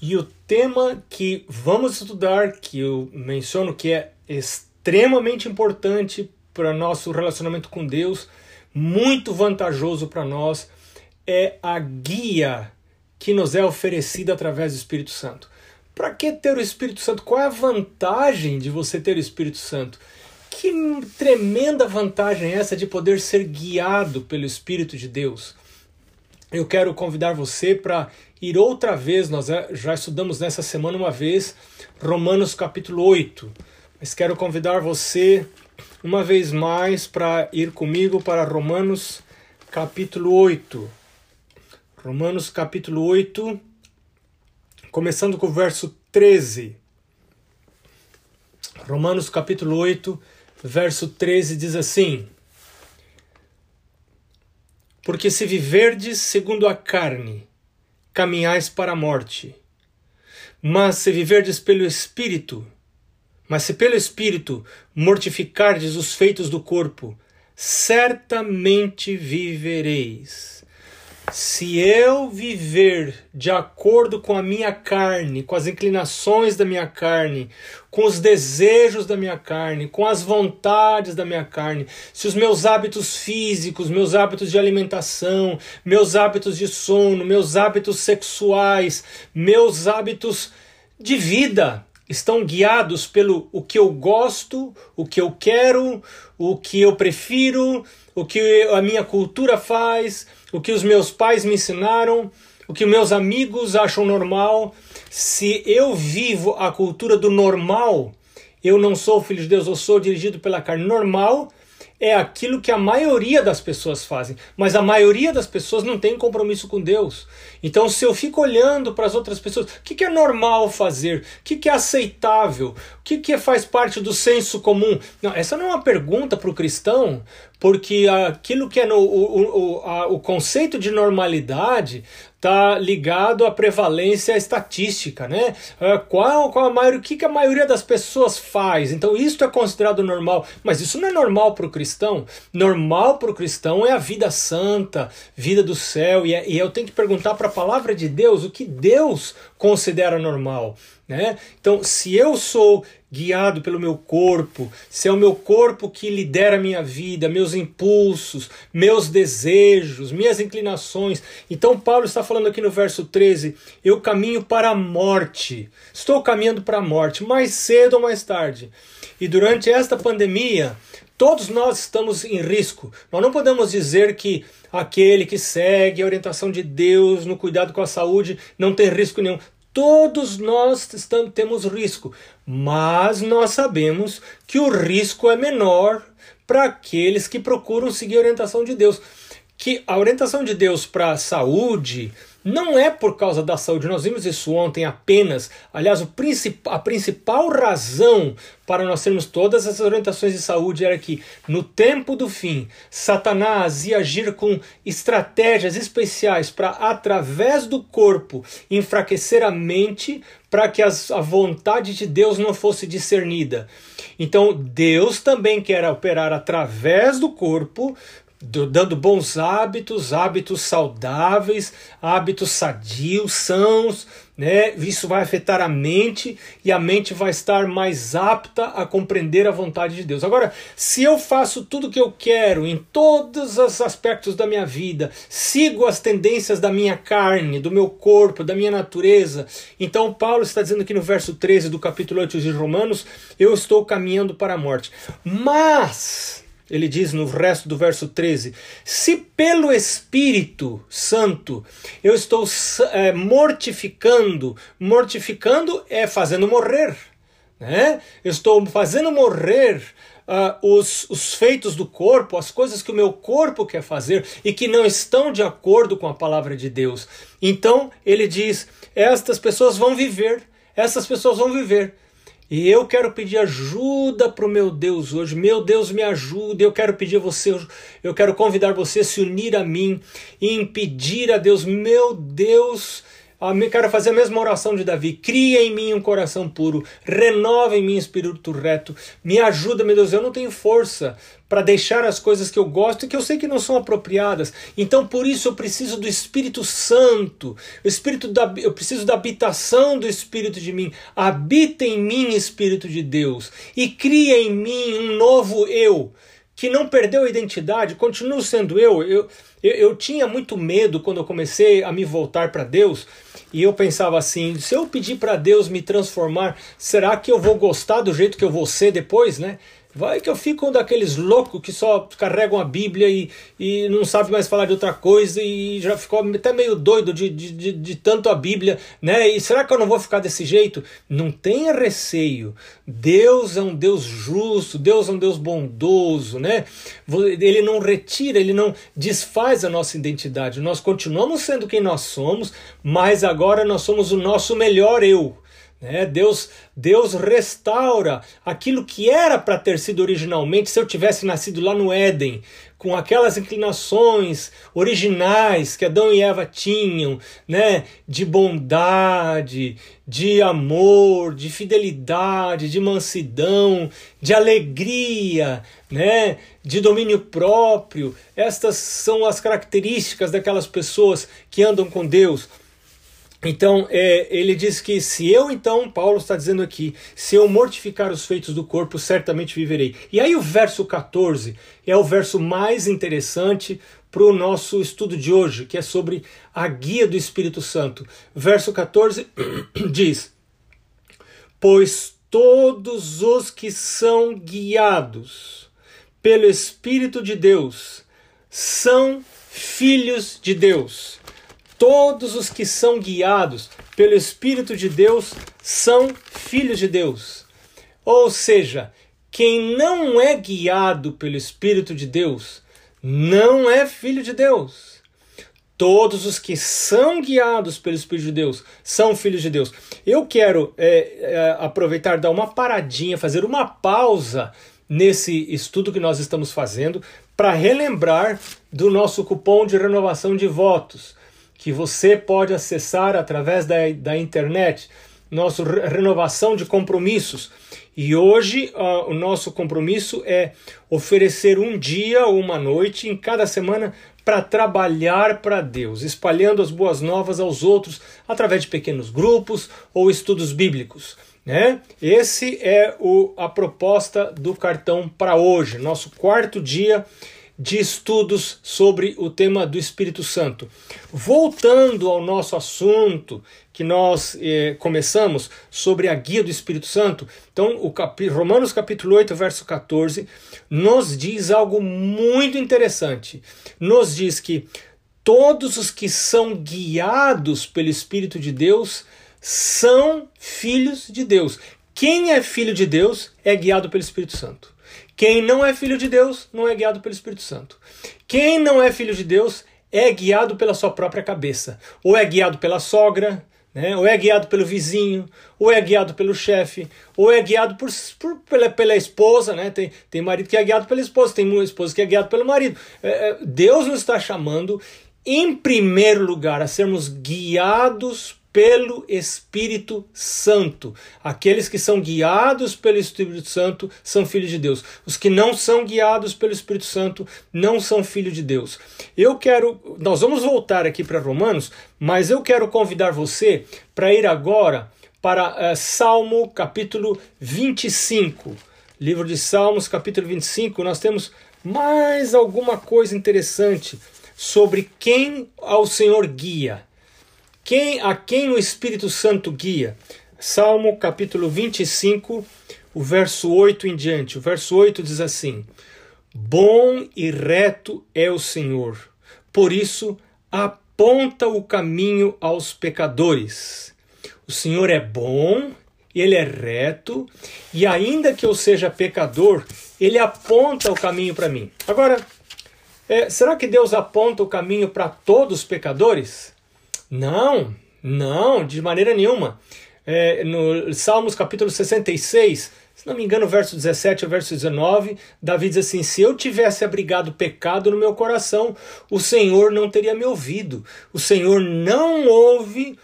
E o tema que vamos estudar, que eu menciono que é extremamente importante para nosso relacionamento com Deus, muito vantajoso para nós, é a guia que nos é oferecida através do Espírito Santo. Para que ter o Espírito Santo? Qual é a vantagem de você ter o Espírito Santo? Que tremenda vantagem é essa de poder ser guiado pelo Espírito de Deus? Eu quero convidar você para ir outra vez, nós já estudamos nessa semana uma vez, Romanos capítulo 8. Mas quero convidar você uma vez mais para ir comigo para Romanos capítulo 8. Romanos capítulo 8, começando com o verso 13. Romanos capítulo 8, verso 13 diz assim: Porque se viverdes segundo a carne, caminhais para a morte. Mas se viverdes pelo Espírito, mas se pelo Espírito mortificardes os feitos do corpo, certamente vivereis. Se eu viver de acordo com a minha carne, com as inclinações da minha carne, com os desejos da minha carne, com as vontades da minha carne, se os meus hábitos físicos, meus hábitos de alimentação, meus hábitos de sono, meus hábitos sexuais, meus hábitos de vida estão guiados pelo o que eu gosto, o que eu quero, o que eu prefiro, o que a minha cultura faz, o que os meus pais me ensinaram, o que meus amigos acham normal. Se eu vivo a cultura do normal, eu não sou filho de Deus, eu sou dirigido pela carne normal, é aquilo que a maioria das pessoas fazem, mas a maioria das pessoas não tem compromisso com Deus. Então, se eu fico olhando para as outras pessoas, o que, que é normal fazer? O que, que é aceitável? O que, que faz parte do senso comum? Não, essa não é uma pergunta para o cristão, porque aquilo que é no, o, o, a, o conceito de normalidade está ligado à prevalência estatística, né? É, qual, qual a maioria, o que, que a maioria das pessoas faz? Então isso é considerado normal, mas isso não é normal para o cristão. Normal para o cristão é a vida santa, vida do céu, e, é, e eu tenho que perguntar para a palavra de Deus o que Deus considera normal. Né? Então, se eu sou guiado pelo meu corpo, se é o meu corpo que lidera a minha vida, meus impulsos, meus desejos, minhas inclinações. Então, Paulo está falando aqui no verso 13: eu caminho para a morte, estou caminhando para a morte, mais cedo ou mais tarde. E durante esta pandemia, todos nós estamos em risco. Nós não podemos dizer que aquele que segue a orientação de Deus no cuidado com a saúde não tem risco nenhum. Todos nós estamos, temos risco, mas nós sabemos que o risco é menor para aqueles que procuram seguir a orientação de Deus. Que a orientação de Deus para a saúde, não é por causa da saúde, nós vimos isso ontem apenas. Aliás, princip a principal razão para nós termos todas essas orientações de saúde era que, no tempo do fim, Satanás ia agir com estratégias especiais para, através do corpo, enfraquecer a mente para que as, a vontade de Deus não fosse discernida. Então, Deus também quer operar através do corpo dando bons hábitos, hábitos saudáveis, hábitos sadios, sãos, né? Isso vai afetar a mente e a mente vai estar mais apta a compreender a vontade de Deus. Agora, se eu faço tudo o que eu quero em todos os aspectos da minha vida, sigo as tendências da minha carne, do meu corpo, da minha natureza, então Paulo está dizendo aqui no verso 13 do capítulo 8 de Romanos, eu estou caminhando para a morte. Mas ele diz no resto do verso 13: Se pelo Espírito Santo eu estou é, mortificando, mortificando é fazendo morrer, né? Eu estou fazendo morrer uh, os, os feitos do corpo, as coisas que o meu corpo quer fazer e que não estão de acordo com a palavra de Deus. Então ele diz: Estas pessoas vão viver, essas pessoas vão viver. E eu quero pedir ajuda para o meu Deus hoje. Meu Deus, me ajude. Eu quero pedir você, eu quero convidar você a se unir a mim e impedir a Deus, meu Deus, quero fazer a mesma oração de Davi. Cria em mim um coração puro, renova em mim um espírito reto. Me ajuda, meu Deus, eu não tenho força para deixar as coisas que eu gosto e que eu sei que não são apropriadas. Então, por isso eu preciso do Espírito Santo. O Espírito da, eu preciso da habitação do Espírito de mim. Habita em mim, Espírito de Deus, e cria em mim um novo eu que não perdeu a identidade, continuo sendo eu. Eu, eu, eu tinha muito medo quando eu comecei a me voltar para Deus e eu pensava assim: se eu pedir para Deus me transformar, será que eu vou gostar do jeito que eu vou ser depois, né? Vai que eu fico um daqueles loucos que só carregam a Bíblia e, e não sabe mais falar de outra coisa e já ficou até meio doido de, de, de, de, tanto a Bíblia, né? E será que eu não vou ficar desse jeito? Não tenha receio. Deus é um Deus justo, Deus é um Deus bondoso, né? Ele não retira, ele não desfaz a nossa identidade. Nós continuamos sendo quem nós somos, mas agora nós somos o nosso melhor eu. Né? Deus, Deus restaura aquilo que era para ter sido originalmente se eu tivesse nascido lá no Éden, com aquelas inclinações originais que Adão e Eva tinham, né? de bondade, de amor, de fidelidade, de mansidão, de alegria, né? de domínio próprio. Estas são as características daquelas pessoas que andam com Deus. Então, é, ele diz que se eu, então, Paulo está dizendo aqui, se eu mortificar os feitos do corpo, certamente viverei. E aí o verso 14 é o verso mais interessante para o nosso estudo de hoje, que é sobre a guia do Espírito Santo. Verso 14 diz: Pois todos os que são guiados pelo Espírito de Deus são filhos de Deus. Todos os que são guiados pelo Espírito de Deus são filhos de Deus. Ou seja, quem não é guiado pelo Espírito de Deus não é filho de Deus. Todos os que são guiados pelo Espírito de Deus são filhos de Deus. Eu quero é, é, aproveitar, dar uma paradinha, fazer uma pausa nesse estudo que nós estamos fazendo para relembrar do nosso cupom de renovação de votos que você pode acessar através da, da internet, nossa renovação de compromissos. E hoje uh, o nosso compromisso é oferecer um dia ou uma noite em cada semana para trabalhar para Deus, espalhando as boas novas aos outros através de pequenos grupos ou estudos bíblicos. Né? Esse é o, a proposta do cartão para hoje, nosso quarto dia de estudos sobre o tema do Espírito Santo. Voltando ao nosso assunto que nós eh, começamos sobre a guia do Espírito Santo, então o cap... Romanos capítulo 8, verso 14, nos diz algo muito interessante. Nos diz que todos os que são guiados pelo Espírito de Deus são filhos de Deus. Quem é filho de Deus é guiado pelo Espírito Santo. Quem não é filho de Deus não é guiado pelo Espírito Santo. Quem não é filho de Deus é guiado pela sua própria cabeça. Ou é guiado pela sogra, né? ou é guiado pelo vizinho, ou é guiado pelo chefe, ou é guiado por, por, pela, pela esposa. Né? Tem, tem marido que é guiado pela esposa, tem esposa que é guiado pelo marido. É, é, Deus nos está chamando, em primeiro lugar, a sermos guiados pelo Espírito Santo. Aqueles que são guiados pelo Espírito Santo são filhos de Deus. Os que não são guiados pelo Espírito Santo não são filhos de Deus. Eu quero, nós vamos voltar aqui para Romanos, mas eu quero convidar você para ir agora para uh, Salmo capítulo 25. Livro de Salmos, capítulo 25, nós temos mais alguma coisa interessante sobre quem ao Senhor guia. Quem, a quem o Espírito Santo guia? Salmo capítulo 25, o verso 8 em diante. O verso 8 diz assim: Bom e reto é o Senhor, por isso aponta o caminho aos pecadores. O Senhor é bom, ele é reto, e ainda que eu seja pecador, ele aponta o caminho para mim. Agora, é, será que Deus aponta o caminho para todos os pecadores? Não, não, de maneira nenhuma. É, no Salmos capítulo 66, se não me engano, verso 17 ao verso 19, Davi diz assim: Se eu tivesse abrigado pecado no meu coração, o Senhor não teria me ouvido. O Senhor não ouve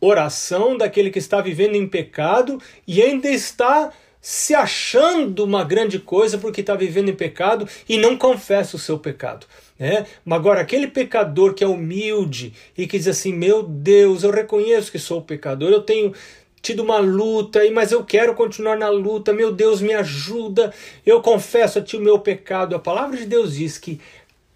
oração daquele que está vivendo em pecado e ainda está se achando uma grande coisa porque está vivendo em pecado e não confessa o seu pecado. Né? Agora, aquele pecador que é humilde e que diz assim: Meu Deus, eu reconheço que sou pecador, eu tenho tido uma luta, mas eu quero continuar na luta, meu Deus, me ajuda, eu confesso a ti o meu pecado. A palavra de Deus diz que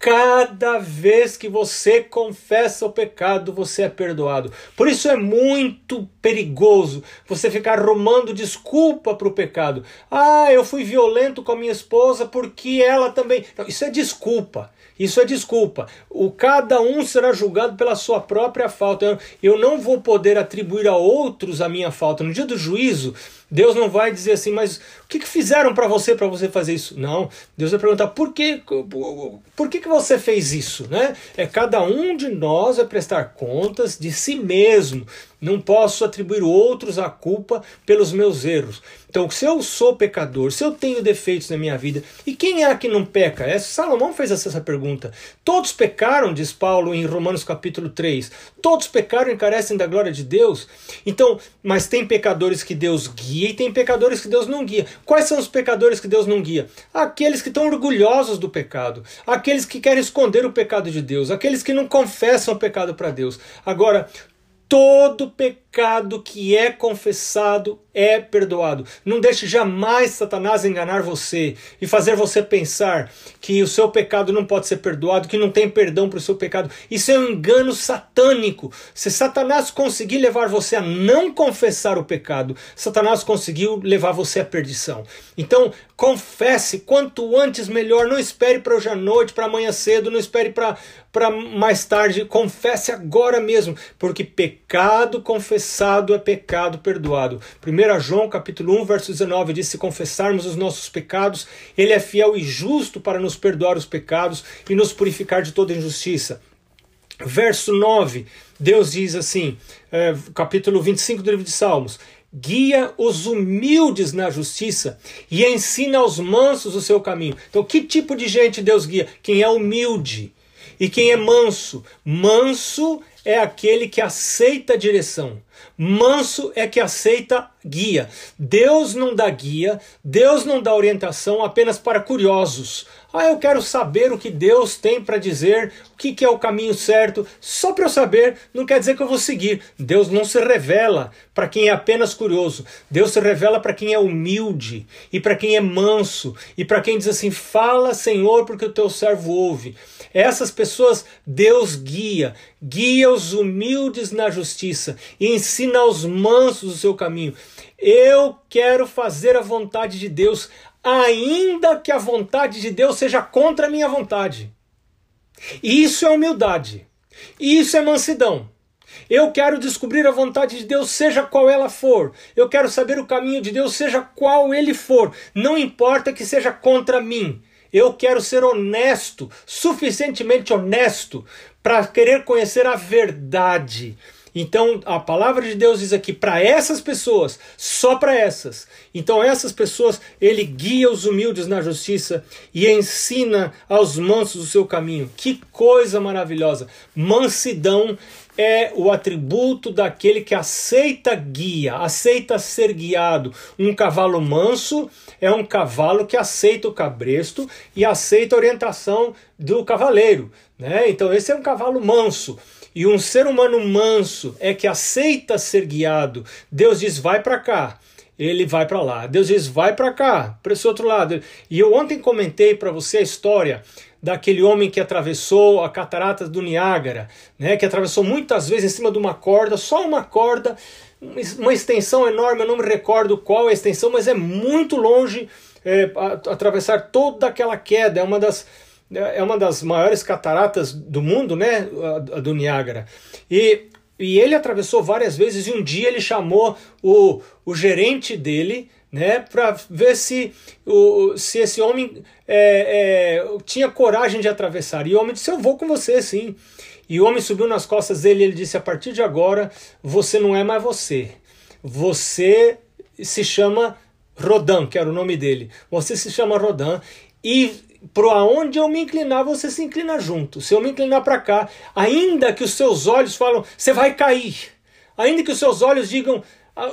Cada vez que você confessa o pecado, você é perdoado. Por isso é muito perigoso você ficar arrumando desculpa para o pecado. Ah, eu fui violento com a minha esposa porque ela também. Não, isso é desculpa. Isso é desculpa. O cada um será julgado pela sua própria falta. Eu não vou poder atribuir a outros a minha falta. No dia do juízo, Deus não vai dizer assim, mas o que, que fizeram para você para você fazer isso? Não. Deus vai perguntar por que, por que, que você fez isso, né? É cada um de nós vai prestar contas de si mesmo. Não posso atribuir outros a culpa pelos meus erros. Então, se eu sou pecador, se eu tenho defeitos na minha vida, e quem é que não peca? É, Salomão fez essa pergunta. Todos pecaram, diz Paulo em Romanos capítulo 3. Todos pecaram e carecem da glória de Deus. Então, mas tem pecadores que Deus guia e tem pecadores que Deus não guia. Quais são os pecadores que Deus não guia? Aqueles que estão orgulhosos do pecado, aqueles que querem esconder o pecado de Deus, aqueles que não confessam o pecado para Deus. Agora, todo pecado que é confessado é perdoado. Não deixe jamais Satanás enganar você e fazer você pensar que o seu pecado não pode ser perdoado, que não tem perdão para o seu pecado. Isso é um engano satânico. Se Satanás conseguir levar você a não confessar o pecado, Satanás conseguiu levar você à perdição. Então, confesse quanto antes melhor. Não espere para hoje à noite, para amanhã cedo, não espere para mais tarde, confesse agora mesmo, porque pecado confessado é pecado perdoado. 1 João capítulo 1, verso 19 diz: Se confessarmos os nossos pecados, ele é fiel e justo para nos perdoar os pecados e nos purificar de toda injustiça. Verso 9, Deus diz assim, é, capítulo 25 do livro de Salmos: guia os humildes na justiça e ensina aos mansos o seu caminho. Então, que tipo de gente Deus guia? Quem é humilde e quem é manso? Manso é aquele que aceita a direção. Manso é que aceita guia. Deus não dá guia, Deus não dá orientação apenas para curiosos. Ah, eu quero saber o que Deus tem para dizer, o que, que é o caminho certo. Só para eu saber, não quer dizer que eu vou seguir. Deus não se revela para quem é apenas curioso. Deus se revela para quem é humilde e para quem é manso e para quem diz assim: Fala, Senhor, porque o teu servo ouve. Essas pessoas Deus guia, guia os humildes na justiça e ensina aos mansos o seu caminho. Eu quero fazer a vontade de Deus, ainda que a vontade de Deus seja contra a minha vontade. Isso é humildade. Isso é mansidão. Eu quero descobrir a vontade de Deus, seja qual ela for. Eu quero saber o caminho de Deus, seja qual ele for. Não importa que seja contra mim. Eu quero ser honesto, suficientemente honesto, para querer conhecer a verdade. Então a palavra de Deus diz aqui para essas pessoas, só para essas. Então essas pessoas ele guia os humildes na justiça e ensina aos mansos o seu caminho. Que coisa maravilhosa! Mansidão é o atributo daquele que aceita guia, aceita ser guiado. Um cavalo manso é um cavalo que aceita o cabresto e aceita a orientação do cavaleiro. Né? Então, esse é um cavalo manso. E um ser humano manso é que aceita ser guiado. Deus diz: vai para cá ele vai para lá. Deus diz: vai para cá, para esse outro lado. E eu ontem comentei para você a história daquele homem que atravessou a catarata do Niágara, né, que atravessou muitas vezes em cima de uma corda, só uma corda, uma extensão enorme, eu não me recordo qual é a extensão, mas é muito longe é, atravessar toda aquela queda, é uma das é uma das maiores cataratas do mundo, né, a do Niágara. E e ele atravessou várias vezes e um dia ele chamou o, o gerente dele né, para ver se, o, se esse homem é, é, tinha coragem de atravessar. E o homem disse: Eu vou com você, sim. E o homem subiu nas costas dele e ele disse: A partir de agora, você não é mais você. Você se chama Rodan, que era o nome dele. Você se chama Rodan. E para onde eu me inclinar, você se inclina junto. Se eu me inclinar para cá, ainda que os seus olhos falam, você vai cair. ainda que os seus olhos digam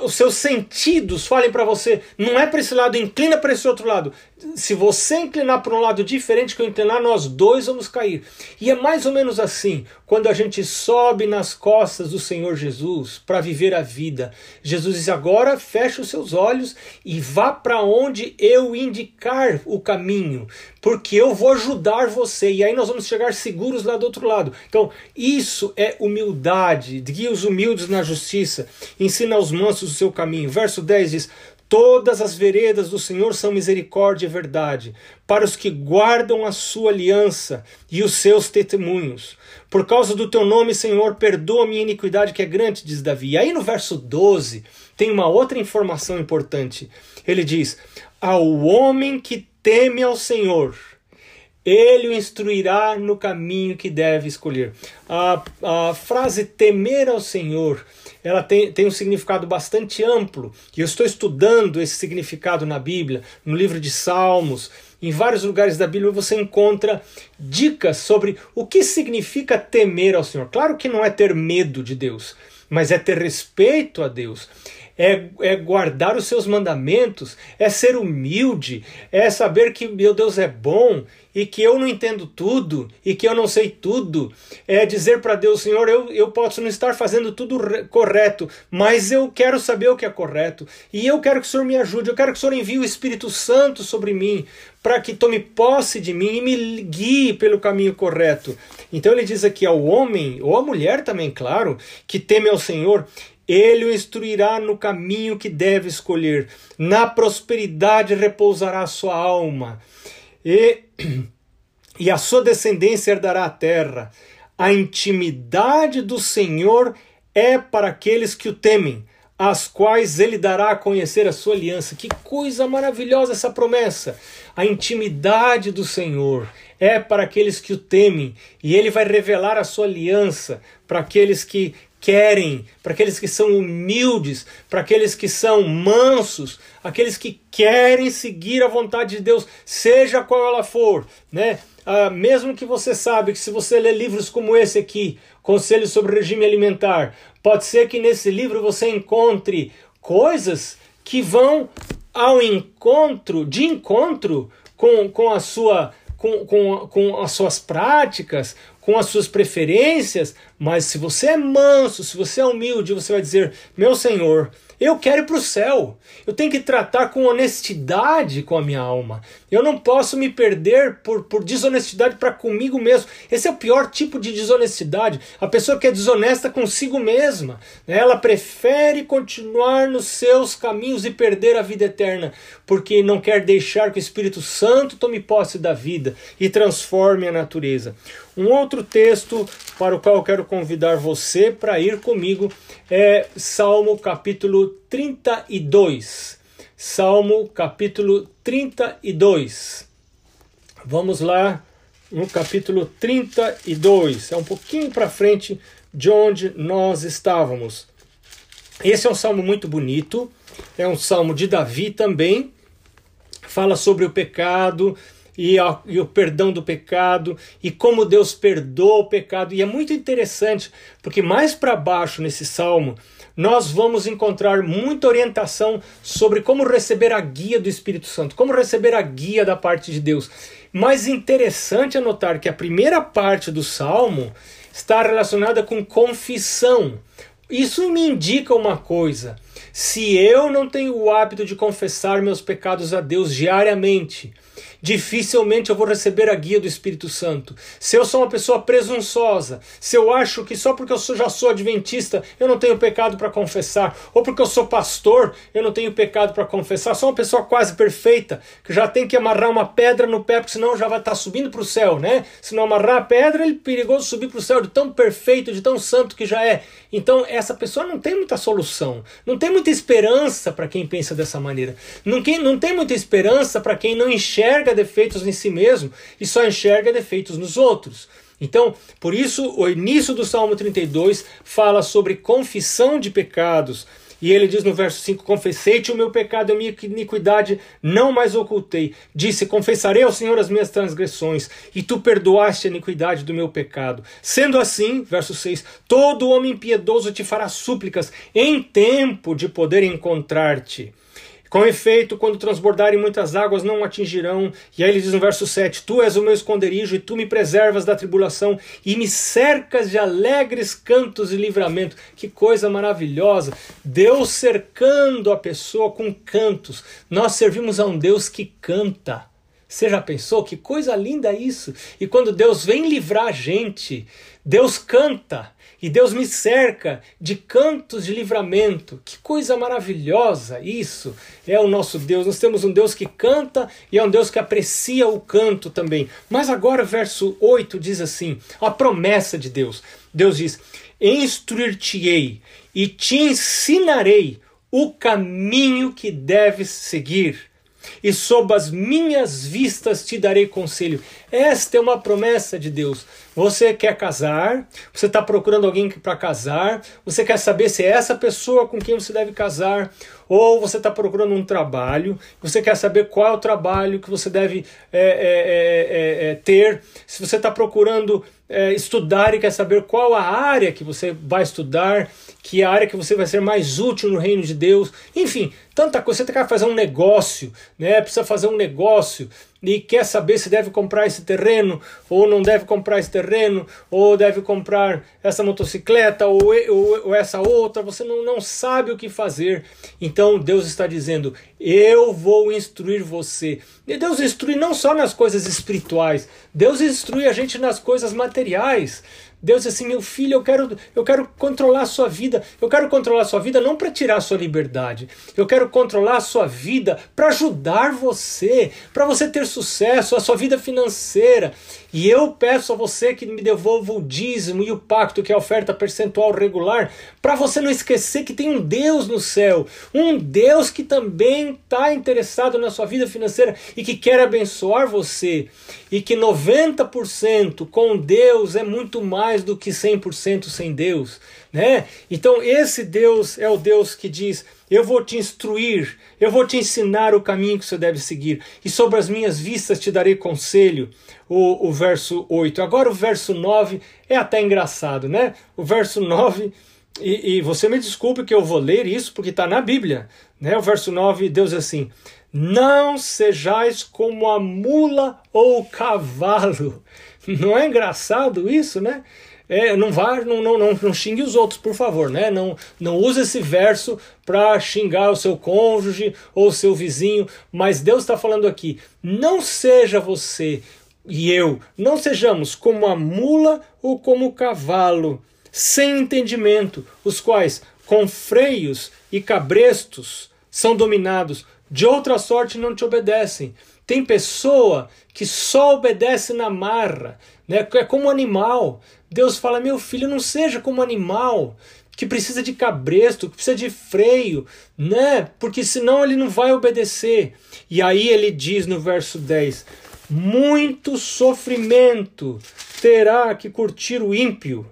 os seus sentidos falem para você, não é para esse lado, inclina para esse outro lado. Se você inclinar para um lado diferente que eu inclinar, nós dois vamos cair. E é mais ou menos assim, quando a gente sobe nas costas do Senhor Jesus para viver a vida. Jesus diz: agora feche os seus olhos e vá para onde eu indicar o caminho, porque eu vou ajudar você. E aí nós vamos chegar seguros lá do outro lado. Então, isso é humildade. Guia os humildes na justiça, ensina aos manos mansos o seu caminho. Verso 10 diz: Todas as veredas do Senhor são misericórdia e verdade, para os que guardam a sua aliança e os seus testemunhos. Por causa do teu nome, Senhor, perdoa minha iniquidade que é grande, diz Davi. E aí no verso 12 tem uma outra informação importante. Ele diz: Ao homem que teme ao Senhor, ele o instruirá no caminho que deve escolher. A, a frase temer ao Senhor ela tem, tem um significado bastante amplo. E eu estou estudando esse significado na Bíblia, no livro de Salmos. Em vários lugares da Bíblia você encontra dicas sobre o que significa temer ao Senhor. Claro que não é ter medo de Deus, mas é ter respeito a Deus é, é guardar os seus mandamentos, é ser humilde, é saber que meu Deus é bom e que eu não entendo tudo e que eu não sei tudo. É dizer para Deus, Senhor, eu, eu posso não estar fazendo tudo correto, mas eu quero saber o que é correto e eu quero que o Senhor me ajude, eu quero que o Senhor envie o Espírito Santo sobre mim para que tome posse de mim e me guie pelo caminho correto. Então ele diz aqui ao homem, ou à mulher também, claro, que teme ao Senhor, ele o instruirá no caminho que deve escolher. Na prosperidade repousará a sua alma. E, e a sua descendência herdará a terra. A intimidade do Senhor é para aqueles que o temem, as quais ele dará a conhecer a sua aliança. Que coisa maravilhosa essa promessa! A intimidade do Senhor é para aqueles que o temem, e ele vai revelar a sua aliança para aqueles que querem, para aqueles que são humildes, para aqueles que são mansos, aqueles que querem seguir a vontade de Deus, seja qual ela for, né? Ah, mesmo que você sabe que se você ler livros como esse aqui, Conselhos sobre Regime Alimentar, pode ser que nesse livro você encontre coisas que vão ao encontro, de encontro com, com a sua com, com, com as suas práticas, com as suas preferências, mas se você é manso, se você é humilde, você vai dizer: Meu Senhor, eu quero ir para o céu. Eu tenho que tratar com honestidade com a minha alma. Eu não posso me perder por, por desonestidade para comigo mesmo. Esse é o pior tipo de desonestidade. A pessoa que é desonesta consigo mesma. Né? Ela prefere continuar nos seus caminhos e perder a vida eterna, porque não quer deixar que o Espírito Santo tome posse da vida e transforme a natureza. Um outro texto para o qual eu quero convidar você para ir comigo é Salmo capítulo 32. Salmo capítulo 32. Vamos lá no capítulo 32. É um pouquinho para frente de onde nós estávamos. Esse é um salmo muito bonito, é um salmo de Davi também. Fala sobre o pecado, e, a, e, o perdão do pecado e como Deus perdoa o pecado. E é muito interessante, porque mais para baixo nesse salmo nós vamos encontrar muita orientação sobre como receber a guia do Espírito Santo, como receber a guia da parte de Deus. Mas interessante anotar que a primeira parte do salmo está relacionada com confissão. Isso me indica uma coisa. Se eu não tenho o hábito de confessar meus pecados a Deus diariamente, dificilmente eu vou receber a guia do Espírito Santo. Se eu sou uma pessoa presunçosa, se eu acho que só porque eu já sou adventista eu não tenho pecado para confessar, ou porque eu sou pastor eu não tenho pecado para confessar, sou uma pessoa quase perfeita, que já tem que amarrar uma pedra no pé, porque senão já vai estar tá subindo para o céu, né? Se não amarrar a pedra, ele é perigoso subir para o céu de tão perfeito, de tão santo que já é. Então essa pessoa não tem muita solução, não tem muita esperança para quem pensa dessa maneira, não, quem, não tem muita esperança para quem não enxerga defeitos em si mesmo e só enxerga defeitos nos outros. Então, por isso, o início do Salmo 32 fala sobre confissão de pecados E ele diz no verso 5: Confessei-te o meu pecado e a minha iniquidade, não mais ocultei. Disse: Confessarei ao Senhor as minhas transgressões, e tu perdoaste a iniquidade do meu pecado. Sendo assim, verso 6: Todo homem piedoso te fará súplicas em tempo de poder encontrar-te. Com efeito, quando transbordarem muitas águas, não atingirão. E aí ele diz no verso 7: Tu és o meu esconderijo, e tu me preservas da tribulação, e me cercas de alegres cantos de livramento. Que coisa maravilhosa! Deus cercando a pessoa com cantos. Nós servimos a um Deus que canta. Você já pensou? Que coisa linda isso! E quando Deus vem livrar a gente, Deus canta. E Deus me cerca de cantos de livramento. Que coisa maravilhosa isso! É o nosso Deus. Nós temos um Deus que canta e é um Deus que aprecia o canto também. Mas agora, verso 8 diz assim: a promessa de Deus. Deus diz: Instruir-te-ei e te ensinarei o caminho que deves seguir e sob as minhas vistas te darei conselho. Esta é uma promessa de Deus. Você quer casar, você está procurando alguém para casar, você quer saber se é essa pessoa com quem você deve casar, ou você está procurando um trabalho, você quer saber qual é o trabalho que você deve é, é, é, ter, se você está procurando estudar e quer saber qual a área que você vai estudar, que é a área que você vai ser mais útil no reino de Deus, enfim, tanta coisa. Você quer fazer um negócio, né? precisa fazer um negócio e quer saber se deve comprar esse terreno ou não deve comprar esse terreno, ou deve comprar essa motocicleta ou, ou, ou, essa outra, você não, não sabe o que fazer. Então Deus está dizendo: Eu vou instruir você. E Deus instrui não só nas coisas espirituais, Deus instrui a gente nas coisas materiais. Deus assim: meu filho, eu quero, eu quero controlar a sua vida. Eu quero controlar a sua vida não para tirar a sua liberdade. Eu quero controlar a sua vida para ajudar você, para você ter sucesso, a sua vida financeira. E eu peço a você que me devolva o dízimo e o pacto, que é a oferta percentual regular, para você não esquecer que tem um Deus no céu, um Deus que também está interessado na sua vida financeira e que quer abençoar você. E que 90% com Deus é muito mais do que 100% sem Deus. Né? Então, esse Deus é o Deus que diz eu vou te instruir, eu vou te ensinar o caminho que você deve seguir, e sobre as minhas vistas te darei conselho. O, o verso 8. Agora o verso 9 é até engraçado, né? O verso 9, e, e você me desculpe que eu vou ler isso porque está na Bíblia. Né? O verso 9, Deus diz assim: Não sejais como a mula ou o cavalo. Não é engraçado isso, né? É, não vá, não, não, não, não xingue os outros, por favor, né? Não, não use esse verso para xingar o seu cônjuge ou o seu vizinho, mas Deus está falando aqui: não seja você e eu, não sejamos como a mula ou como o cavalo, sem entendimento, os quais, com freios e cabrestos, são dominados, de outra sorte não te obedecem. Tem pessoa que só obedece na marra, né? é como animal. Deus fala: meu filho, não seja como animal que precisa de cabresto, que precisa de freio, né? Porque senão ele não vai obedecer. E aí ele diz no verso 10: muito sofrimento terá que curtir o ímpio,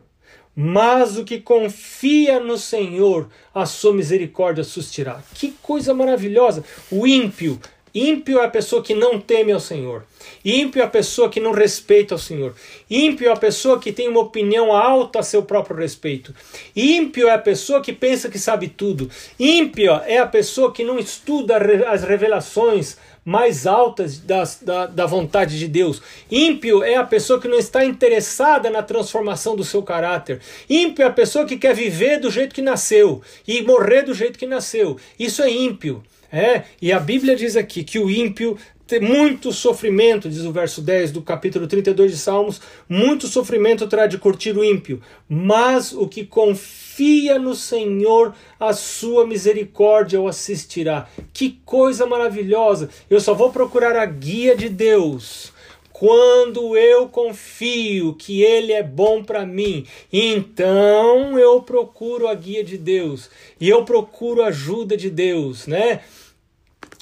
mas o que confia no Senhor, a sua misericórdia sustirá. Que coisa maravilhosa! O ímpio Ímpio é a pessoa que não teme ao Senhor. Ímpio é a pessoa que não respeita ao Senhor. Ímpio é a pessoa que tem uma opinião alta a seu próprio respeito. Ímpio é a pessoa que pensa que sabe tudo. Ímpio é a pessoa que não estuda as revelações mais altas das, da, da vontade de Deus. Ímpio é a pessoa que não está interessada na transformação do seu caráter. Ímpio é a pessoa que quer viver do jeito que nasceu e morrer do jeito que nasceu. Isso é ímpio. É, e a Bíblia diz aqui que o ímpio tem muito sofrimento, diz o verso 10 do capítulo 32 de Salmos, muito sofrimento terá de curtir o ímpio, mas o que confia no Senhor, a sua misericórdia o assistirá. Que coisa maravilhosa! Eu só vou procurar a guia de Deus quando eu confio que Ele é bom para mim, então eu procuro a guia de Deus e eu procuro a ajuda de Deus, né?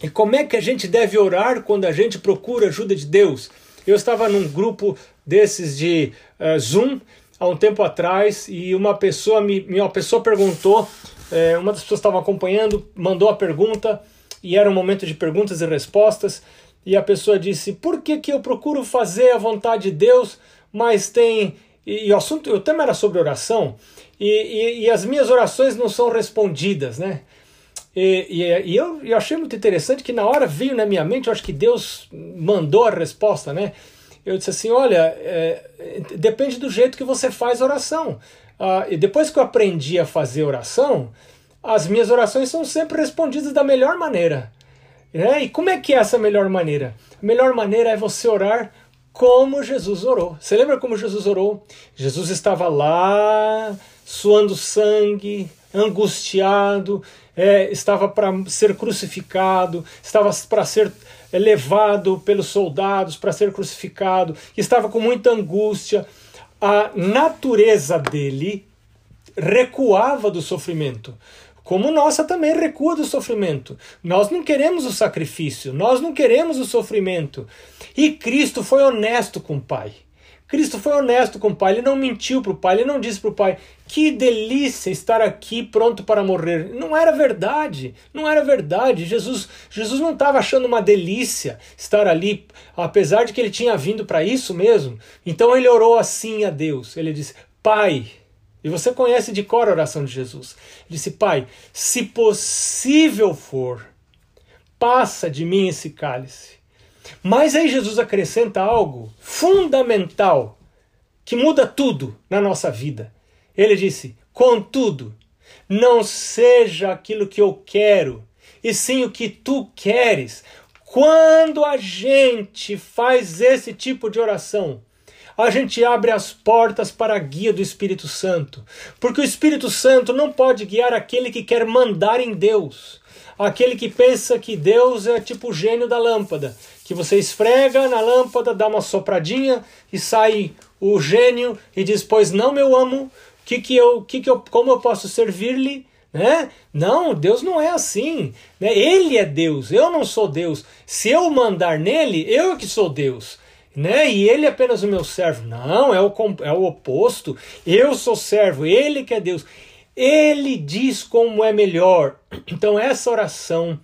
E como é que a gente deve orar quando a gente procura ajuda de Deus? Eu estava num grupo desses de uh, Zoom há um tempo atrás e uma pessoa me uma pessoa perguntou é, uma das pessoas estava acompanhando, mandou a pergunta e era um momento de perguntas e respostas. E a pessoa disse: Por que, que eu procuro fazer a vontade de Deus, mas tem. E, e o assunto, o tema era sobre oração, e, e, e as minhas orações não são respondidas, né? E, e, eu, eu achei muito interessante que na hora veio na minha mente, eu acho que Deus mandou a resposta, né? Eu disse assim: olha, é, depende do jeito que você faz oração. Ah, e depois que eu aprendi a fazer oração, as minhas orações são sempre respondidas da melhor maneira. Né? E como é que é essa melhor maneira? A melhor maneira é você orar como Jesus orou. Você lembra como Jesus orou? Jesus estava lá, suando sangue, angustiado, é, estava para ser crucificado, estava para ser é, levado pelos soldados para ser crucificado, estava com muita angústia. A natureza dele recuava do sofrimento. Como nossa também recua do sofrimento. Nós não queremos o sacrifício, nós não queremos o sofrimento. E Cristo foi honesto com o Pai. Cristo foi honesto com o pai, ele não mentiu para o pai, ele não disse para o pai: que delícia estar aqui pronto para morrer. Não era verdade, não era verdade. Jesus, Jesus não estava achando uma delícia estar ali, apesar de que ele tinha vindo para isso mesmo. Então ele orou assim a Deus: ele disse, Pai. E você conhece de cor a oração de Jesus. Ele disse: Pai, se possível for, passa de mim esse cálice. Mas aí Jesus acrescenta algo fundamental que muda tudo na nossa vida. Ele disse: Contudo, não seja aquilo que eu quero, e sim o que tu queres. Quando a gente faz esse tipo de oração, a gente abre as portas para a guia do Espírito Santo. Porque o Espírito Santo não pode guiar aquele que quer mandar em Deus. Aquele que pensa que Deus é tipo o gênio da lâmpada, que você esfrega na lâmpada, dá uma sopradinha e sai o gênio e diz: Pois não, meu amo, que que eu, que que eu, como eu posso servir-lhe? Né? Não, Deus não é assim. Né? Ele é Deus, eu não sou Deus. Se eu mandar nele, eu é que sou Deus. Né? E ele é apenas o meu servo. Não, é o, é o oposto. Eu sou servo, ele que é Deus. Ele diz como é melhor. Então, essa oração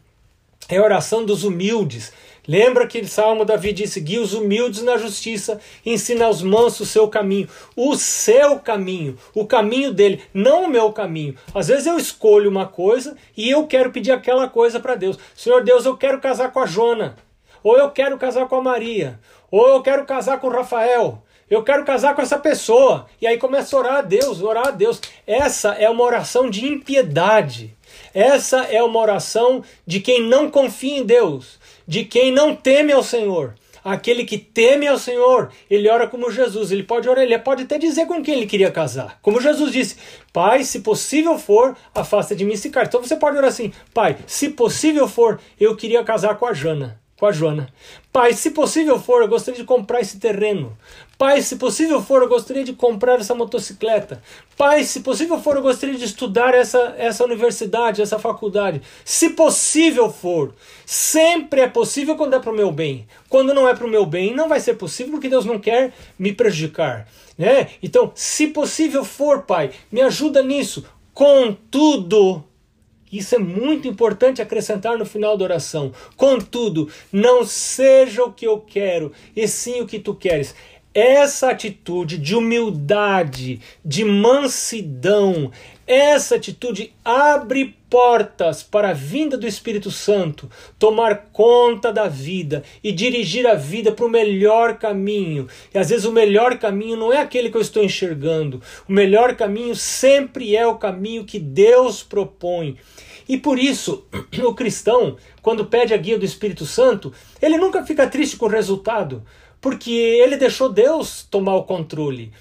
é a oração dos humildes. Lembra que o Salmo Davi disse: guia os humildes na justiça, ensina aos mansos o seu caminho, o seu caminho, o caminho dele, não o meu caminho. Às vezes eu escolho uma coisa e eu quero pedir aquela coisa para Deus. Senhor Deus, eu quero casar com a Jona, ou eu quero casar com a Maria, ou eu quero casar com o Rafael. Eu quero casar com essa pessoa. E aí começa a orar a Deus, orar a Deus. Essa é uma oração de impiedade. Essa é uma oração de quem não confia em Deus de quem não teme ao Senhor. Aquele que teme ao Senhor, ele ora como Jesus. Ele pode orar, ele pode até dizer com quem ele queria casar. Como Jesus disse: Pai, se possível for, afasta de mim esse cara. Então você pode orar assim: Pai, se possível for, eu queria casar com a Jana com a Joana. Pai, se possível for, eu gostaria de comprar esse terreno. Pai, se possível for, eu gostaria de comprar essa motocicleta. Pai, se possível for, eu gostaria de estudar essa, essa universidade, essa faculdade. Se possível for, sempre é possível quando é para o meu bem. Quando não é para o meu bem, não vai ser possível porque Deus não quer me prejudicar. Né? Então, se possível for, Pai, me ajuda nisso. Contudo, isso é muito importante acrescentar no final da oração. Contudo, não seja o que eu quero, e sim o que tu queres. Essa atitude de humildade, de mansidão, essa atitude abre portas para a vinda do Espírito Santo tomar conta da vida e dirigir a vida para o melhor caminho. E às vezes o melhor caminho não é aquele que eu estou enxergando. O melhor caminho sempre é o caminho que Deus propõe. E por isso, o cristão, quando pede a guia do Espírito Santo, ele nunca fica triste com o resultado, porque ele deixou Deus tomar o controle.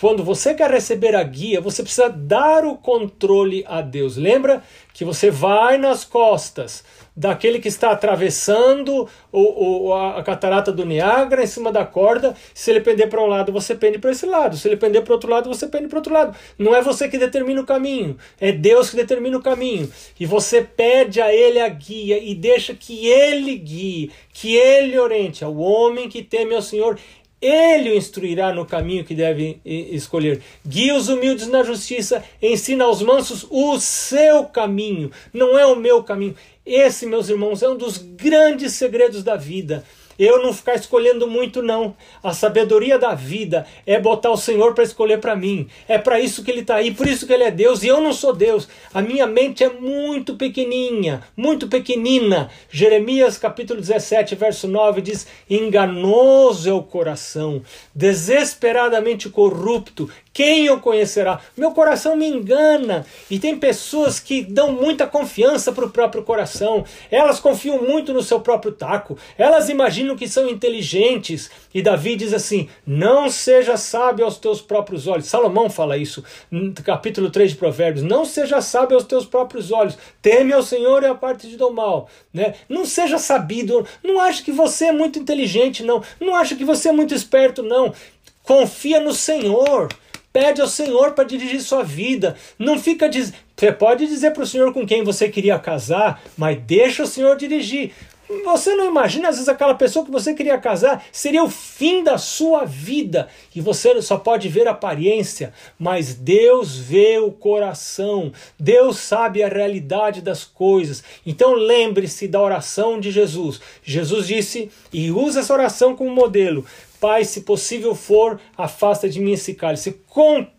Quando você quer receber a guia, você precisa dar o controle a Deus. Lembra que você vai nas costas daquele que está atravessando o, o, a catarata do Niágara em cima da corda. Se ele pender para um lado, você pende para esse lado. Se ele pender para outro lado, você pende para outro lado. Não é você que determina o caminho, é Deus que determina o caminho. E você pede a ele a guia e deixa que ele guie, que ele oriente. Ao homem que teme ao Senhor, ele o instruirá no caminho que deve escolher. Guia os humildes na justiça, ensina aos mansos o seu caminho, não é o meu caminho. Esse, meus irmãos, é um dos grandes segredos da vida. Eu não ficar escolhendo muito, não. A sabedoria da vida é botar o Senhor para escolher para mim. É para isso que Ele está aí, por isso que Ele é Deus e eu não sou Deus. A minha mente é muito pequenininha, muito pequenina. Jeremias capítulo 17, verso 9 diz: Enganoso é o coração, desesperadamente corrupto. Quem o conhecerá? Meu coração me engana. E tem pessoas que dão muita confiança para o próprio coração. Elas confiam muito no seu próprio taco. Elas imaginam que são inteligentes. E Davi diz assim: Não seja sábio aos teus próprios olhos. Salomão fala isso no capítulo 3 de Provérbios. Não seja sábio aos teus próprios olhos. Teme ao Senhor e a parte de do mal. Né? Não seja sabido. Não ache que você é muito inteligente, não. Não ache que você é muito esperto, não. Confia no Senhor. Pede ao Senhor para dirigir sua vida. Não fica diz... Você pode dizer para o Senhor com quem você queria casar, mas deixa o Senhor dirigir. Você não imagina, às vezes, aquela pessoa que você queria casar seria o fim da sua vida e você só pode ver a aparência, mas Deus vê o coração, Deus sabe a realidade das coisas. Então lembre-se da oração de Jesus. Jesus disse, e usa essa oração como modelo: Pai, se possível for, afasta de mim esse cálice.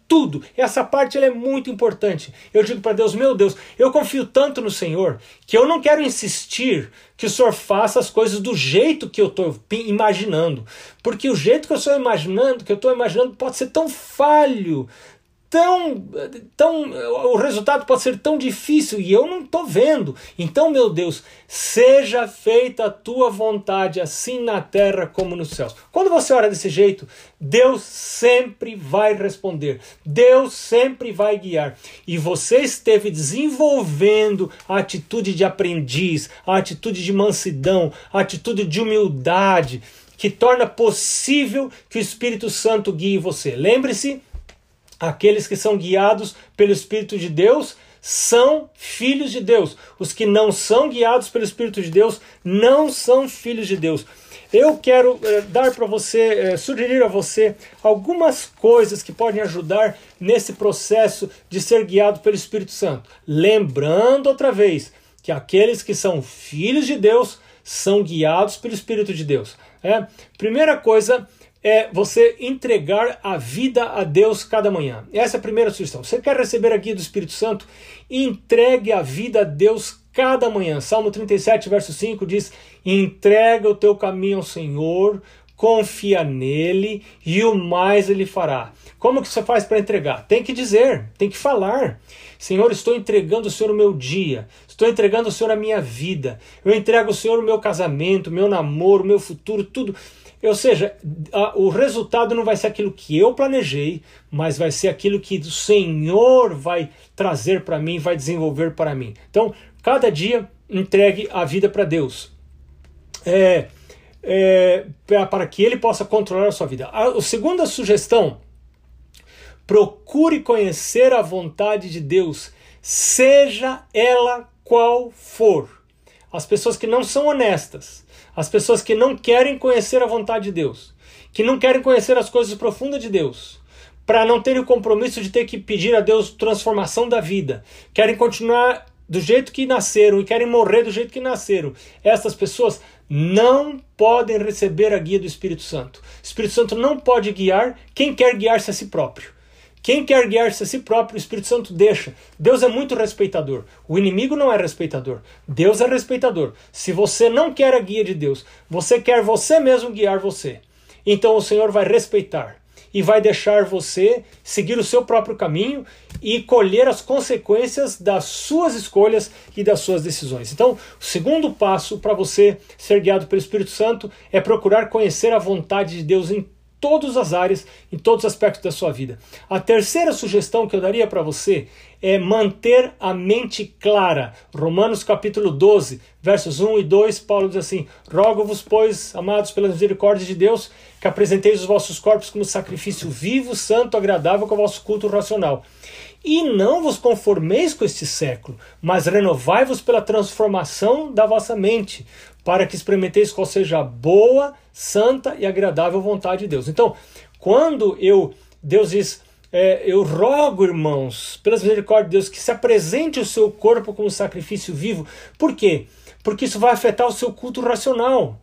Contudo, essa parte ela é muito importante. Eu digo para Deus, meu Deus, eu confio tanto no Senhor que eu não quero insistir que o Senhor faça as coisas do jeito que eu estou imaginando. Porque o jeito que eu estou imaginando, que eu estou imaginando, pode ser tão falho, tão, tão o resultado pode ser tão difícil e eu não estou vendo. Então, meu Deus, seja feita a tua vontade, assim na terra como nos céus. Quando você ora desse jeito, Deus sempre vai responder, Deus sempre vai guiar. E você esteve desenvolvendo a atitude de aprendiz, a atitude de mansidão, a atitude de humildade, que torna possível que o Espírito Santo guie você. Lembre-se Aqueles que são guiados pelo Espírito de Deus são filhos de Deus. Os que não são guiados pelo Espírito de Deus não são filhos de Deus. Eu quero eh, dar para você, eh, sugerir a você algumas coisas que podem ajudar nesse processo de ser guiado pelo Espírito Santo. Lembrando outra vez que aqueles que são filhos de Deus são guiados pelo Espírito de Deus. É? Primeira coisa é você entregar a vida a Deus cada manhã. Essa é a primeira sugestão. Você quer receber a guia do Espírito Santo? Entregue a vida a Deus cada manhã. Salmo 37, verso 5 diz: Entrega o teu caminho ao Senhor, confia nele e o mais ele fará. Como que você faz para entregar? Tem que dizer, tem que falar. Senhor, estou entregando ao Senhor o meu dia, estou entregando ao Senhor a minha vida, eu entrego ao Senhor o meu casamento, o meu namoro, o meu futuro, tudo. Ou seja, a, o resultado não vai ser aquilo que eu planejei, mas vai ser aquilo que o Senhor vai trazer para mim, vai desenvolver para mim. Então, cada dia entregue a vida para Deus. É, é, para que ele possa controlar a sua vida. A, a segunda sugestão: procure conhecer a vontade de Deus, seja ela qual for. As pessoas que não são honestas, as pessoas que não querem conhecer a vontade de Deus, que não querem conhecer as coisas profundas de Deus, para não terem o compromisso de ter que pedir a Deus transformação da vida, querem continuar do jeito que nasceram e querem morrer do jeito que nasceram. Essas pessoas não podem receber a guia do Espírito Santo. O Espírito Santo não pode guiar quem quer guiar-se a si próprio. Quem quer guiar-se a si próprio, o Espírito Santo deixa. Deus é muito respeitador. O inimigo não é respeitador. Deus é respeitador. Se você não quer a guia de Deus, você quer você mesmo guiar você. Então o Senhor vai respeitar e vai deixar você seguir o seu próprio caminho e colher as consequências das suas escolhas e das suas decisões. Então, o segundo passo para você ser guiado pelo Espírito Santo é procurar conhecer a vontade de Deus em todas as áreas, em todos os aspectos da sua vida. A terceira sugestão que eu daria para você é manter a mente clara. Romanos capítulo 12, versos 1 e 2, Paulo diz assim: Rogo-vos, pois, amados pela misericórdia de Deus, que apresenteis os vossos corpos como sacrifício vivo, santo, agradável com o vosso culto racional. E não vos conformeis com este século, mas renovai-vos pela transformação da vossa mente, para que experimenteis qual seja a boa, santa e agradável vontade de Deus. Então, quando eu Deus diz, é, eu rogo, irmãos, pelas misericórdias de Deus, que se apresente o seu corpo como sacrifício vivo. Por quê? Porque isso vai afetar o seu culto racional.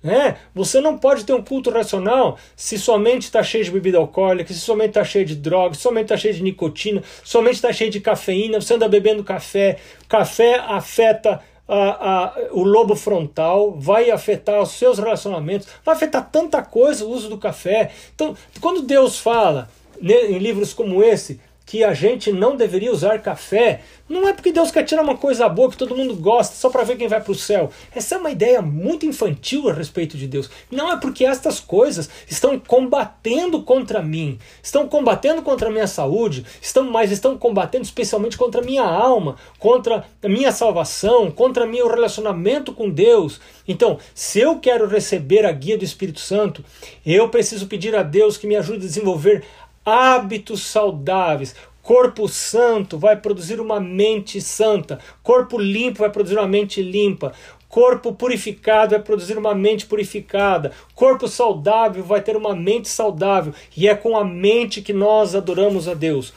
Né? Você não pode ter um culto racional se somente está cheio de bebida alcoólica, se somente está cheio de drogas, se somente está cheio de nicotina, somente está cheio de cafeína, você anda bebendo café. Café afeta a, a, o lobo frontal, vai afetar os seus relacionamentos, vai afetar tanta coisa o uso do café. Então, quando Deus fala né, em livros como esse que a gente não deveria usar café, não é porque Deus quer tirar uma coisa boa que todo mundo gosta só para ver quem vai para o céu. Essa é uma ideia muito infantil a respeito de Deus. Não é porque estas coisas estão combatendo contra mim, estão combatendo contra a minha saúde, estão mas estão combatendo especialmente contra a minha alma, contra a minha salvação, contra meu relacionamento com Deus. Então, se eu quero receber a guia do Espírito Santo, eu preciso pedir a Deus que me ajude a desenvolver hábitos saudáveis. Corpo santo vai produzir uma mente santa. Corpo limpo vai produzir uma mente limpa. Corpo purificado vai produzir uma mente purificada. Corpo saudável vai ter uma mente saudável. E é com a mente que nós adoramos a Deus.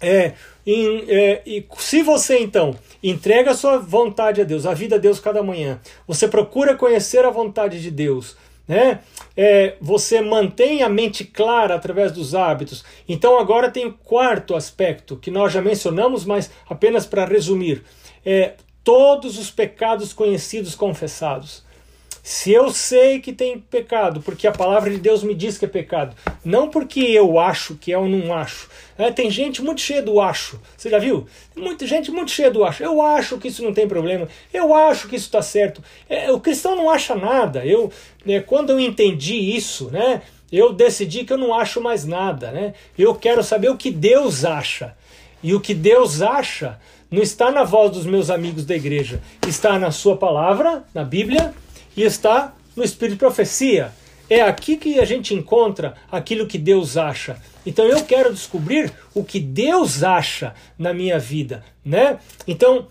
É, em, é, e se você então entrega a sua vontade a Deus, a vida a Deus cada manhã, você procura conhecer a vontade de Deus, né? É, você mantém a mente clara através dos hábitos. Então agora tem o quarto aspecto que nós já mencionamos, mas apenas para resumir. É, todos os pecados conhecidos confessados. Se eu sei que tem pecado, porque a palavra de Deus me diz que é pecado, não porque eu acho que é ou não acho. É, tem gente muito cheia do acho. Você já viu? Muita gente muito cheia do acho. Eu acho que isso não tem problema. Eu acho que isso está certo. É, o cristão não acha nada. Eu, é, quando eu entendi isso, né? Eu decidi que eu não acho mais nada, né? Eu quero saber o que Deus acha. E o que Deus acha não está na voz dos meus amigos da igreja, está na sua palavra, na Bíblia, e está no espírito de profecia. É aqui que a gente encontra aquilo que Deus acha. Então eu quero descobrir o que Deus acha na minha vida, né? Então,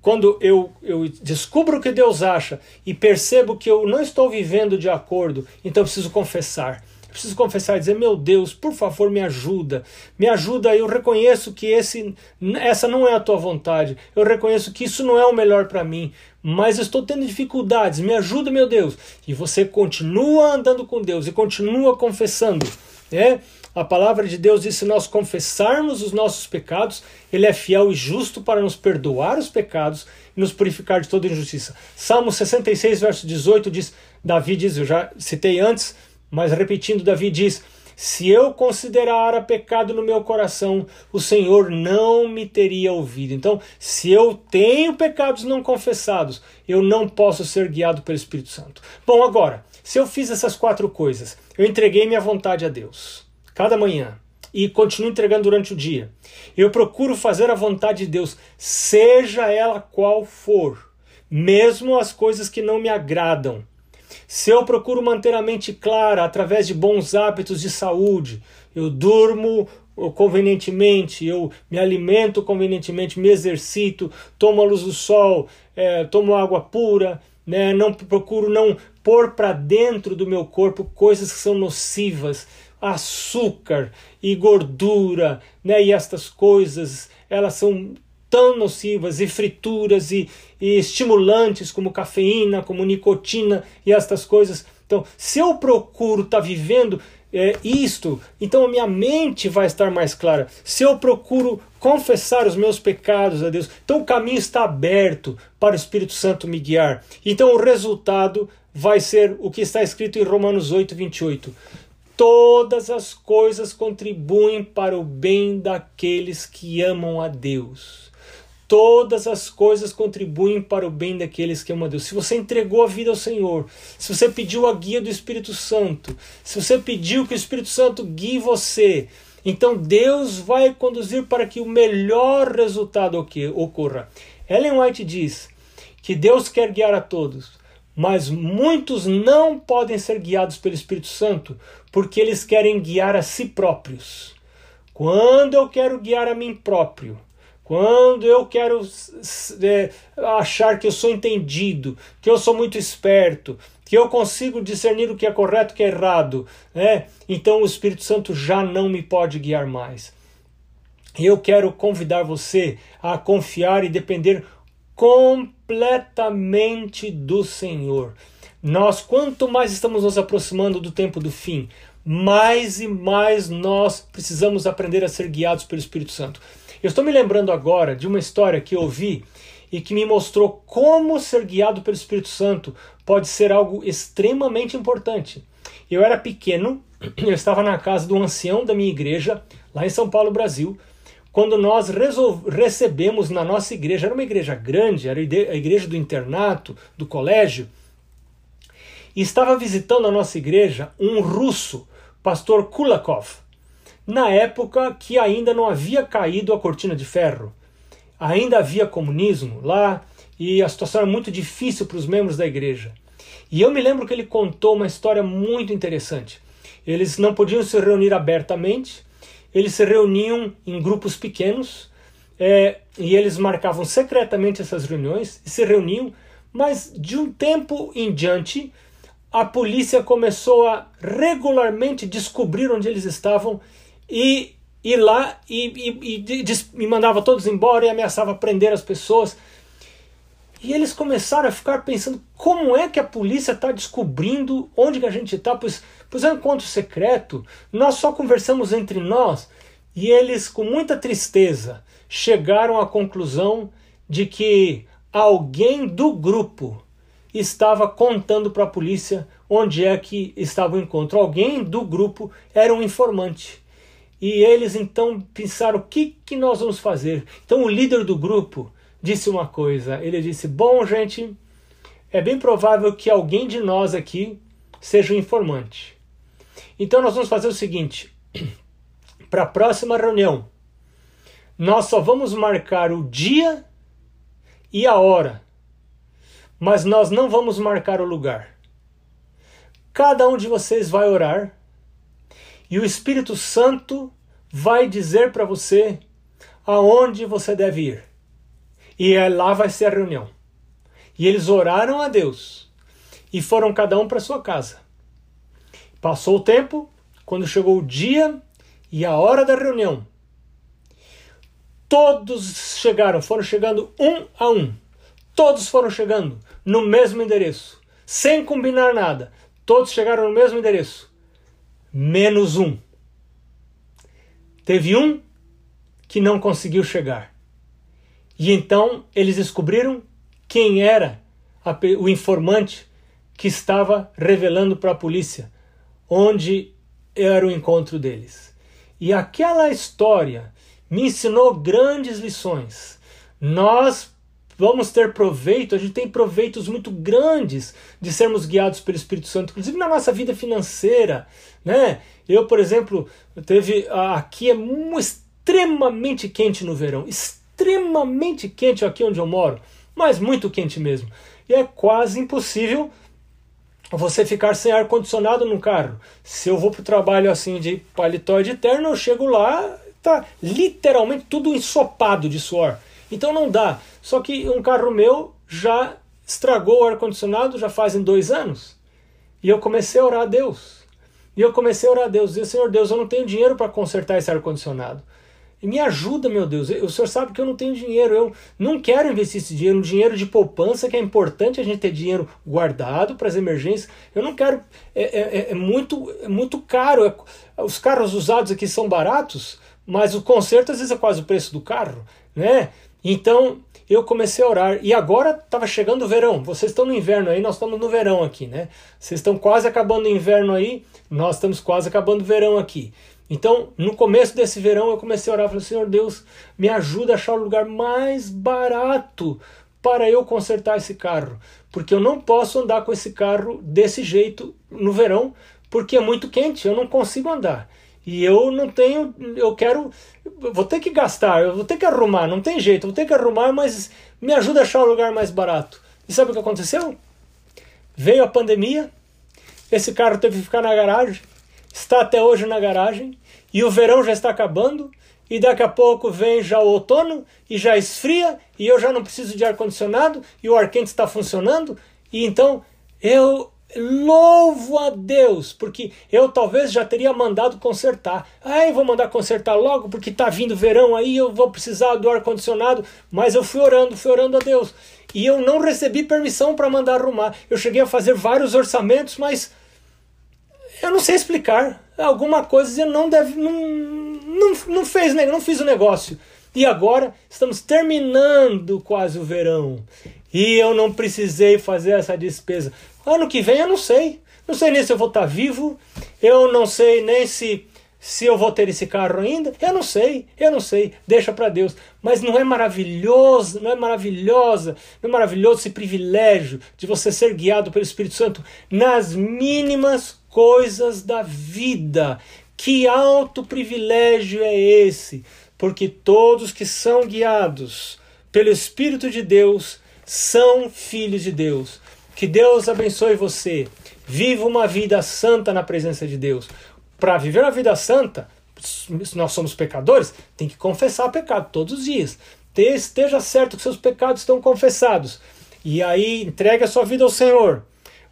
quando eu, eu descubro o que Deus acha e percebo que eu não estou vivendo de acordo, então eu preciso confessar. Eu preciso confessar e dizer: Meu Deus, por favor, me ajuda. Me ajuda. Eu reconheço que esse, essa não é a tua vontade. Eu reconheço que isso não é o melhor para mim. Mas eu estou tendo dificuldades. Me ajuda, meu Deus. E você continua andando com Deus e continua confessando. É? A palavra de Deus diz: se nós confessarmos os nossos pecados, Ele é fiel e justo para nos perdoar os pecados e nos purificar de toda injustiça. Salmo 66, verso 18 diz: Davi diz, eu já citei antes, mas repetindo, Davi diz: Se eu considerara pecado no meu coração, o Senhor não me teria ouvido. Então, se eu tenho pecados não confessados, eu não posso ser guiado pelo Espírito Santo. Bom, agora, se eu fiz essas quatro coisas, eu entreguei minha vontade a Deus, cada manhã, e continuo entregando durante o dia. Eu procuro fazer a vontade de Deus, seja ela qual for, mesmo as coisas que não me agradam se eu procuro manter a mente clara através de bons hábitos de saúde, eu durmo convenientemente, eu me alimento convenientemente, me exercito, tomo a luz do sol, é, tomo água pura, né, não procuro não pôr para dentro do meu corpo coisas que são nocivas, açúcar e gordura, né, e estas coisas, elas são tão nocivas e frituras e, e estimulantes como cafeína, como nicotina e estas coisas. Então, se eu procuro estar tá vivendo é, isto, então a minha mente vai estar mais clara. Se eu procuro confessar os meus pecados a Deus, então o caminho está aberto para o Espírito Santo me guiar. Então o resultado vai ser o que está escrito em Romanos 8, 28. Todas as coisas contribuem para o bem daqueles que amam a Deus todas as coisas contribuem para o bem daqueles que amam a Deus. Se você entregou a vida ao Senhor, se você pediu a guia do Espírito Santo, se você pediu que o Espírito Santo guie você, então Deus vai conduzir para que o melhor resultado ocorra. Ellen White diz que Deus quer guiar a todos, mas muitos não podem ser guiados pelo Espírito Santo porque eles querem guiar a si próprios. Quando eu quero guiar a mim próprio, quando eu quero é, achar que eu sou entendido, que eu sou muito esperto, que eu consigo discernir o que é correto e o que é errado, né? então o Espírito Santo já não me pode guiar mais. Eu quero convidar você a confiar e depender completamente do Senhor. Nós, quanto mais estamos nos aproximando do tempo do fim, mais e mais nós precisamos aprender a ser guiados pelo Espírito Santo. Eu estou me lembrando agora de uma história que eu ouvi e que me mostrou como ser guiado pelo Espírito Santo pode ser algo extremamente importante. Eu era pequeno, eu estava na casa do ancião da minha igreja, lá em São Paulo, Brasil, quando nós recebemos na nossa igreja, era uma igreja grande, era a igreja do internato, do colégio, e estava visitando a nossa igreja um russo, pastor Kulakov, na época que ainda não havia caído a cortina de ferro. Ainda havia comunismo lá e a situação era muito difícil para os membros da igreja. E eu me lembro que ele contou uma história muito interessante. Eles não podiam se reunir abertamente, eles se reuniam em grupos pequenos é, e eles marcavam secretamente essas reuniões e se reuniam, mas de um tempo em diante a polícia começou a regularmente descobrir onde eles estavam e ir lá e, e, e, e mandava todos embora e ameaçava prender as pessoas. E eles começaram a ficar pensando como é que a polícia está descobrindo onde que a gente está, pois, pois é um encontro secreto, nós só conversamos entre nós. E eles, com muita tristeza, chegaram à conclusão de que alguém do grupo estava contando para a polícia onde é que estava o encontro. Alguém do grupo era um informante. E eles então pensaram: o que, que nós vamos fazer? Então o líder do grupo disse uma coisa. Ele disse: Bom, gente, é bem provável que alguém de nós aqui seja um informante. Então nós vamos fazer o seguinte: para a próxima reunião, nós só vamos marcar o dia e a hora, mas nós não vamos marcar o lugar. Cada um de vocês vai orar e o Espírito Santo vai dizer para você aonde você deve ir. E é lá vai ser a reunião. E eles oraram a Deus e foram cada um para sua casa. Passou o tempo, quando chegou o dia e a hora da reunião, todos chegaram, foram chegando um a um. Todos foram chegando no mesmo endereço, sem combinar nada. Todos chegaram no mesmo endereço menos um. Teve um que não conseguiu chegar. E então eles descobriram quem era a, o informante que estava revelando para a polícia onde era o encontro deles. E aquela história me ensinou grandes lições. Nós vamos ter proveito, a gente tem proveitos muito grandes de sermos guiados pelo Espírito Santo, inclusive na nossa vida financeira, né? Eu, por exemplo, teve aqui é extremamente quente no verão, extremamente quente aqui onde eu moro, mas muito quente mesmo. E é quase impossível você ficar sem ar condicionado no carro. Se eu vou para o trabalho assim de paletó e de terno, eu chego lá, tá literalmente tudo ensopado de suor. Então não dá. Só que um carro meu já estragou o ar-condicionado já fazem dois anos. E eu comecei a orar a Deus. E eu comecei a orar a Deus. Dizer, Senhor Deus, eu não tenho dinheiro para consertar esse ar-condicionado. Me ajuda, meu Deus. O senhor sabe que eu não tenho dinheiro. Eu não quero investir esse dinheiro, dinheiro de poupança, que é importante a gente ter dinheiro guardado para as emergências. Eu não quero. É, é, é, é muito, é muito caro. É, os carros usados aqui são baratos, mas o conserto às vezes é quase o preço do carro. Né? Então eu comecei a orar. E agora estava chegando o verão. Vocês estão no inverno aí, nós estamos no verão aqui, né? Vocês estão quase acabando o inverno aí, nós estamos quase acabando o verão aqui. Então, no começo desse verão, eu comecei a orar. Falei, Senhor Deus, me ajuda a achar o lugar mais barato para eu consertar esse carro. Porque eu não posso andar com esse carro desse jeito no verão, porque é muito quente, eu não consigo andar. E eu não tenho, eu quero, vou ter que gastar, eu vou ter que arrumar, não tem jeito, vou ter que arrumar, mas me ajuda a achar um lugar mais barato. E sabe o que aconteceu? Veio a pandemia, esse carro teve que ficar na garagem, está até hoje na garagem, e o verão já está acabando, e daqui a pouco vem já o outono e já esfria, e eu já não preciso de ar-condicionado, e o ar quente está funcionando, e então eu louvo a Deus, porque eu talvez já teria mandado consertar. Ai, vou mandar consertar logo, porque está vindo verão aí, eu vou precisar do ar-condicionado, mas eu fui orando, fui orando a Deus. E eu não recebi permissão para mandar arrumar. Eu cheguei a fazer vários orçamentos, mas eu não sei explicar. Alguma coisa não deve. Não, não, não fez, não fiz o negócio. E agora estamos terminando quase o verão. E eu não precisei fazer essa despesa. Ano que vem eu não sei. Não sei nem se eu vou estar vivo. Eu não sei nem se se eu vou ter esse carro ainda. Eu não sei. Eu não sei. Deixa para Deus. Mas não é maravilhoso, não é maravilhosa, não é maravilhoso esse privilégio de você ser guiado pelo Espírito Santo nas mínimas coisas da vida. Que alto privilégio é esse? Porque todos que são guiados pelo Espírito de Deus são filhos de Deus. Que Deus abençoe você. Viva uma vida santa na presença de Deus. Para viver uma vida santa, nós somos pecadores, tem que confessar pecado todos os dias. Esteja certo que seus pecados estão confessados. E aí entregue a sua vida ao Senhor.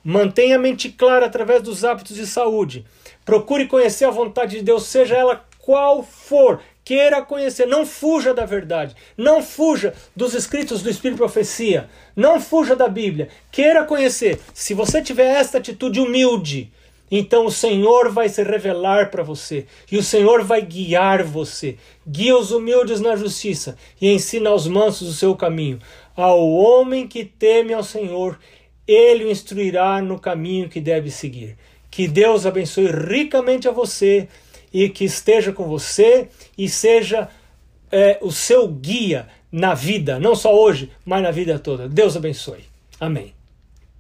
Mantenha a mente clara através dos hábitos de saúde. Procure conhecer a vontade de Deus, seja ela qual for. Queira conhecer, não fuja da verdade, não fuja dos escritos do Espírito Profecia, não fuja da Bíblia. Queira conhecer. Se você tiver esta atitude humilde, então o Senhor vai se revelar para você e o Senhor vai guiar você. Guia os humildes na justiça e ensina aos mansos o seu caminho. Ao homem que teme ao Senhor ele o instruirá no caminho que deve seguir. Que Deus abençoe ricamente a você e que esteja com você e seja é, o seu guia na vida, não só hoje, mas na vida toda. Deus abençoe. Amém.